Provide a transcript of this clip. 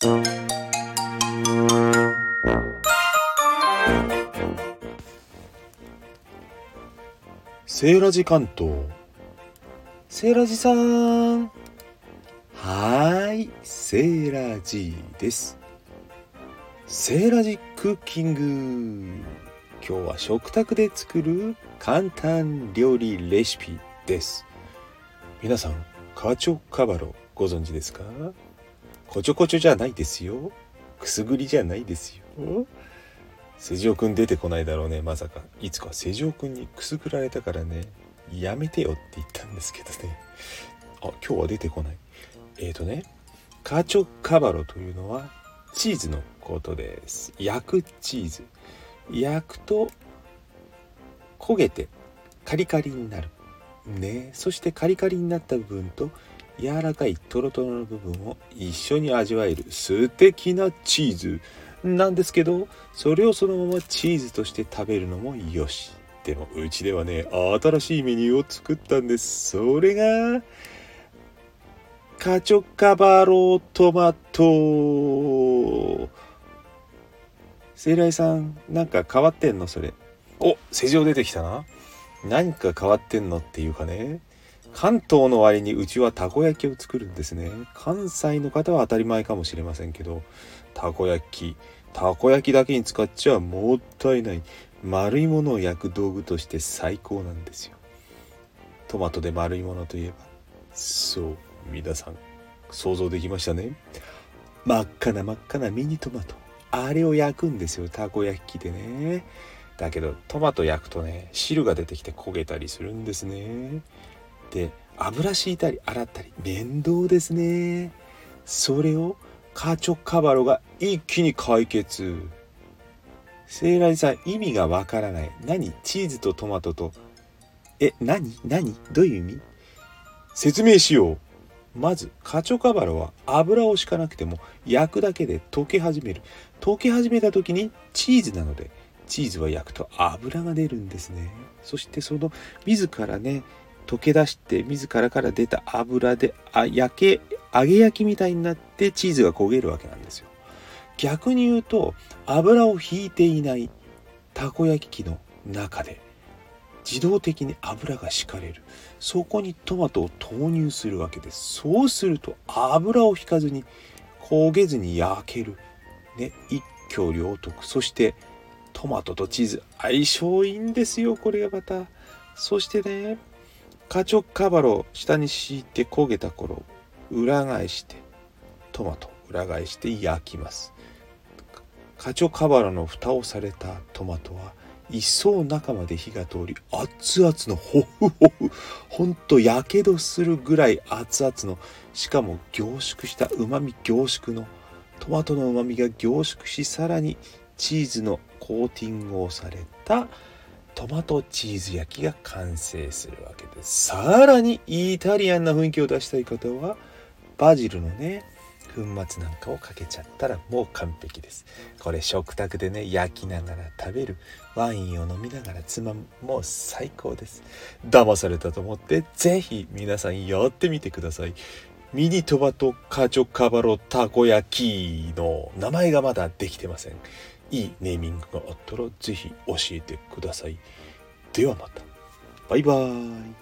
セーラジ関東。セーラジさん。はーいセーラジです。セーラジクッキング。今日は食卓で作る簡単料理レシピです。皆さんカチョカバロご存知ですか？こちょこちょじゃないですよ。くすぐりじゃないですよ。瀬城くん出てこないだろうねまさか。いつか瀬城くんにくすぐられたからね。やめてよって言ったんですけどね。あ今日は出てこない。えーとね。カチョカバロというのはチーズのことです。焼くチーズ。焼くと焦げてカリカリになる。ね。そしてカリカリになった部分と柔らかいトロトロの部分を一緒に味わえる素敵なチーズなんですけどそれをそのままチーズとして食べるのもよしでもうちではね新しいメニューを作ったんです。それがカチョカバロトマト。セイライさんなんか変わってんの？それ。お世情出てきたな。何か変わってんのっていうかね。関東の割にうちはたこ焼きを作るんですね。関西の方は当たり前かもしれませんけどたこ焼き。たこ焼きだけに使っちゃもったいない。丸いものを焼く道具として最高なんですよ。トマトで丸いものといえば。そう皆さん想像できましたね。真っ赤な真っ赤なミニトマト。あれを焼くんですよたこ焼きでね。だけどトマト焼くとね汁が出てきて焦げたりするんですね。で油敷いたり洗ったり面倒ですね。それをカチョカバロが一気に解決。セイラジさん意味がわからない。何？チーズとトマトと。え何？何？どういう意味？説明しよう。まずカチョカバロは油を敷かなくても焼くだけで溶け始める。溶け始めた時にチーズなのでチーズは焼くと油が出るんですね。そしてその自らね溶け出して自らから出た油であ焼け揚げ焼きみたいになってチーズが焦げるわけなんですよ。逆に言うと油を引いていないたこ焼き器の中で自動的に油が敷かれる。そこにトマトを投入するわけです。そうすると油を引かずに焦げずに焼ける。ね一挙両得。そしてトマトとチーズ相性いいんですよこれがまた。そしてねカチョカバロ下に敷いて焦げた頃裏返してトマト裏返して焼きます。カチョカバロの蓋をされたトマトは一層中まで火が通り熱々のホフホフほんとやけどするぐらい熱々のしかも凝縮したうまみ凝縮のトマトのうまみが凝縮しさらにチーズのコーティングをされたトマトチーズ焼きが完成するわけです。さらにイタリアンな雰囲気を出したい方はバジルのね粉末なんかをかけちゃったらもう完璧です。これ食卓でね焼きながら食べるワインを飲みながらつまむもう最高です。騙されたと思って是非皆さんやってみてください。ミニトマトカチョカバロたこ焼きの名前がまだできてません。いいネーミングがあったら是非教えてください。ではまた。バイバーイ。